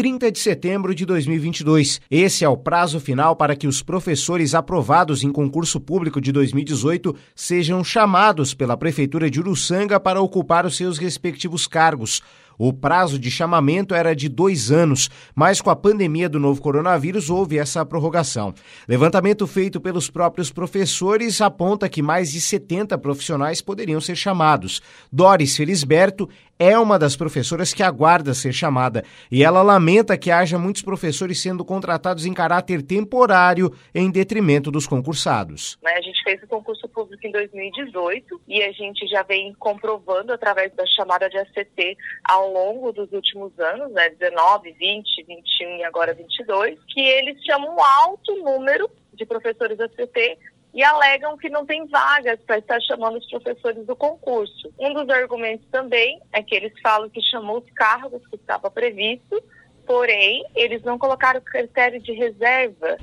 30 de setembro de 2022. Esse é o prazo final para que os professores aprovados em concurso público de 2018 sejam chamados pela Prefeitura de Uruçanga para ocupar os seus respectivos cargos. O prazo de chamamento era de dois anos, mas com a pandemia do novo coronavírus houve essa prorrogação. Levantamento feito pelos próprios professores aponta que mais de 70 profissionais poderiam ser chamados. Doris Felisberto é uma das professoras que aguarda ser chamada e ela lamenta que haja muitos professores sendo contratados em caráter temporário em detrimento dos concursados. Né, a gente fez o concurso público em 2018 e a gente já vem comprovando através da chamada de ACT ao longo dos últimos anos, né, 19, 20, 21 e agora 22, que eles chamam um alto número de professores ACT e alegam que não tem vagas para estar chamando os professores do concurso. Um dos argumentos também é que eles falam que chamou os cargos que estava previsto, porém eles não colocaram critério de reserva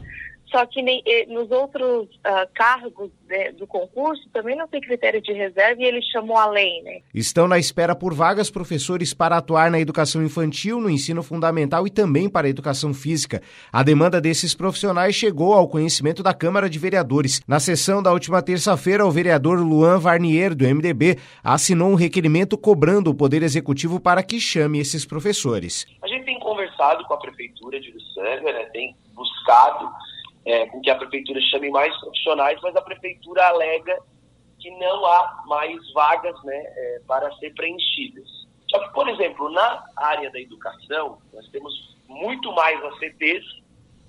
só que nem, nos outros uh, cargos né, do concurso também não tem critério de reserva e ele chamou além, né? Estão na espera por vagas professores para atuar na educação infantil, no ensino fundamental e também para a educação física. A demanda desses profissionais chegou ao conhecimento da Câmara de Vereadores. Na sessão da última terça-feira, o vereador Luan Varnier, do MDB, assinou um requerimento cobrando o Poder Executivo para que chame esses professores. A gente tem conversado com a Prefeitura de Uruçanga, né, tem buscado é, com que a prefeitura chame mais profissionais, mas a prefeitura alega que não há mais vagas né, é, para ser preenchidas. Só que, por exemplo, na área da educação, nós temos muito mais ACTs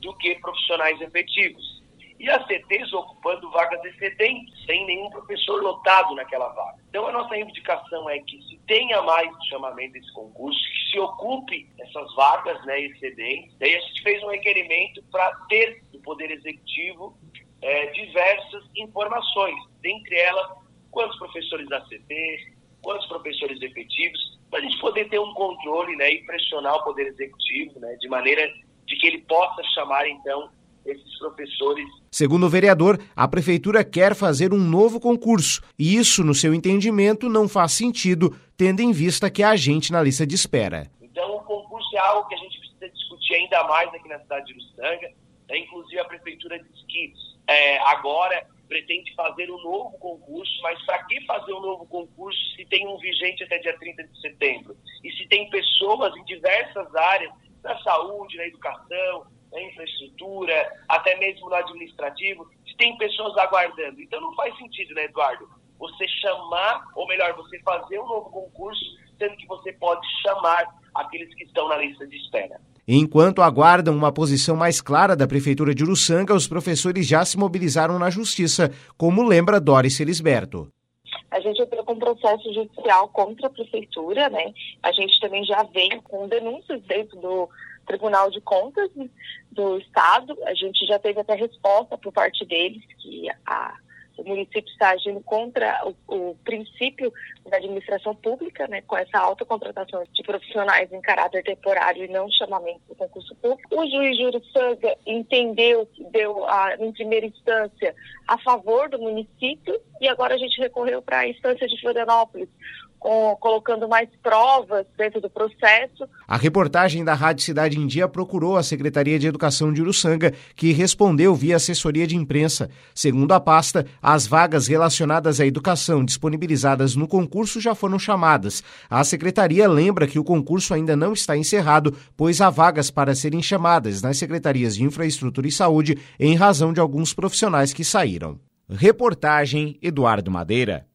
do que profissionais efetivos e as CTs ocupando vagas excedentes, sem nenhum professor lotado naquela vaga. Então, a nossa reivindicação é que se tenha mais chamamento desse concurso, se ocupe essas vagas né, excedentes. Daí a gente fez um requerimento para ter do Poder Executivo é, diversas informações, dentre elas, quantos professores da CT, quantos professores efetivos, para a gente poder ter um controle né, e pressionar o Poder Executivo, né, de maneira de que ele possa chamar, então, esses professores. Segundo o vereador, a prefeitura quer fazer um novo concurso e isso, no seu entendimento, não faz sentido, tendo em vista que há gente na lista de espera. Então, o concurso é algo que a gente precisa discutir ainda mais aqui na cidade de Uruçanga. É, inclusive, a prefeitura diz que é, agora pretende fazer um novo concurso, mas para que fazer um novo concurso se tem um vigente até dia 30 de setembro? E se tem pessoas em diversas áreas, na saúde, na educação, na infraestrutura, até mesmo no administrativo, se tem pessoas aguardando. Então não faz sentido, né, Eduardo? Você chamar, ou melhor, você fazer um novo concurso, sendo que você pode chamar aqueles que estão na lista de espera. Enquanto aguardam uma posição mais clara da Prefeitura de Uruçanga, os professores já se mobilizaram na Justiça, como lembra Doris Felisberto. A gente entrou com um processo judicial contra a Prefeitura, né? A gente também já vem com denúncias dentro do Tribunal de Contas do Estado. A gente já teve até resposta por parte deles que a, o município está agindo contra o, o, princípio da administração pública, né, com essa alta contratação de profissionais em caráter temporário e não chamamento do concurso público. O juiz Júlio Sanga entendeu, deu a, em primeira instância a favor do município e agora a gente recorreu para a instância de Florianópolis, com, colocando mais provas dentro do processo. A reportagem da Rádio Cidade em Dia procurou a Secretaria de Educação de Uruçanga, que respondeu via assessoria de imprensa. Segundo a pasta, as vagas relacionadas à educação disponibilizadas no concurso já foram chamadas. A secretaria lembra que o concurso ainda não está encerrado, pois há vagas para serem chamadas nas secretarias de Infraestrutura e Saúde em razão de alguns profissionais que saíram. Reportagem Eduardo Madeira.